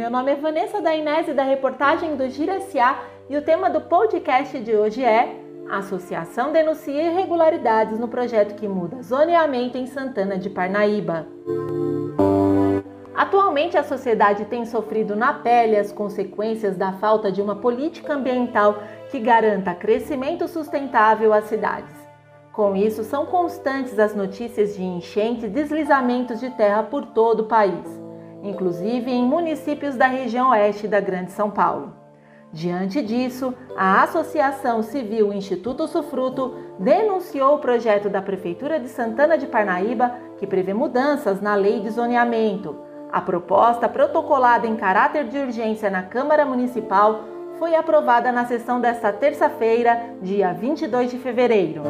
meu nome é Vanessa Dainese da reportagem do Gira SA e o tema do podcast de hoje é a associação denuncia irregularidades no projeto que muda zoneamento em Santana de Parnaíba. Atualmente, a sociedade tem sofrido na pele as consequências da falta de uma política ambiental que garanta crescimento sustentável às cidades. Com isso, são constantes as notícias de enchentes e deslizamentos de terra por todo o país, inclusive em municípios da região oeste da Grande São Paulo. Diante disso, a Associação Civil Instituto Sufruto denunciou o projeto da Prefeitura de Santana de Parnaíba que prevê mudanças na lei de zoneamento. A proposta, protocolada em caráter de urgência na Câmara Municipal, foi aprovada na sessão desta terça-feira, dia 22 de fevereiro.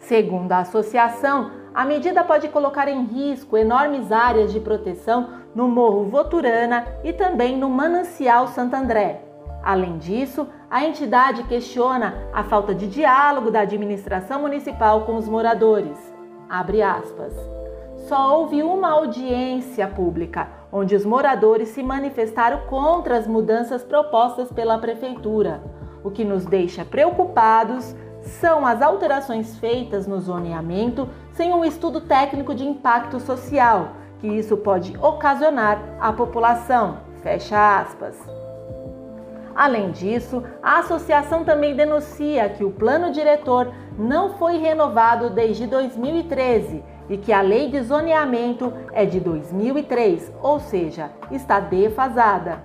Segundo a associação, a medida pode colocar em risco enormes áreas de proteção no Morro Voturana e também no Manancial Santo André. Além disso, a entidade questiona a falta de diálogo da administração municipal com os moradores. Abre aspas. Só houve uma audiência pública, onde os moradores se manifestaram contra as mudanças propostas pela prefeitura. O que nos deixa preocupados são as alterações feitas no zoneamento sem um estudo técnico de impacto social, que isso pode ocasionar à população. Fecha aspas. Além disso, a associação também denuncia que o plano diretor não foi renovado desde 2013 e que a lei de zoneamento é de 2003, ou seja, está defasada.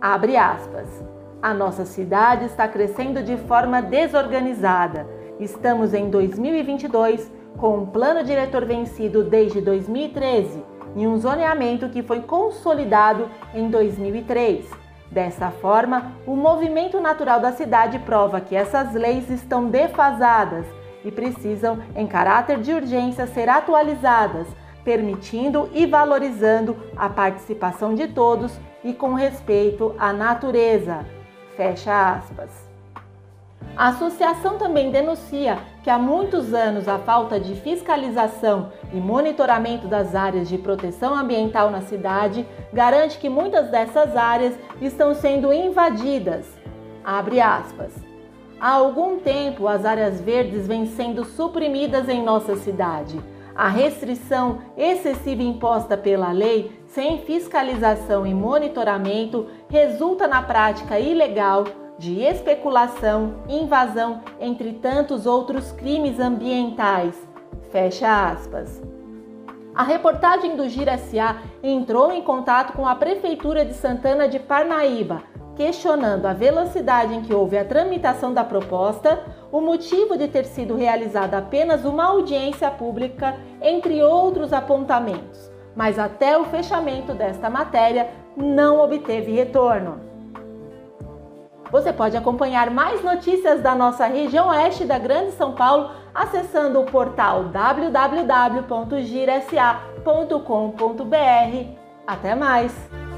Abre aspas. A nossa cidade está crescendo de forma desorganizada. Estamos em 2022 com um plano diretor vencido desde 2013 e um zoneamento que foi consolidado em 2003. Dessa forma, o movimento natural da cidade prova que essas leis estão defasadas e precisam, em caráter de urgência, ser atualizadas, permitindo e valorizando a participação de todos e com respeito à natureza. Fecha aspas. A associação também denuncia que há muitos anos a falta de fiscalização e monitoramento das áreas de proteção ambiental na cidade garante que muitas dessas áreas estão sendo invadidas. Abre aspas. Há algum tempo as áreas verdes vêm sendo suprimidas em nossa cidade. A restrição excessiva imposta pela lei, sem fiscalização e monitoramento, resulta na prática ilegal de especulação, invasão, entre tantos outros crimes ambientais. Fecha aspas. A reportagem do Gira SA entrou em contato com a Prefeitura de Santana de Parnaíba, questionando a velocidade em que houve a tramitação da proposta, o motivo de ter sido realizada apenas uma audiência pública, entre outros apontamentos. Mas até o fechamento desta matéria não obteve retorno. Você pode acompanhar mais notícias da nossa região oeste da Grande São Paulo acessando o portal www.girasa.com.br. Até mais!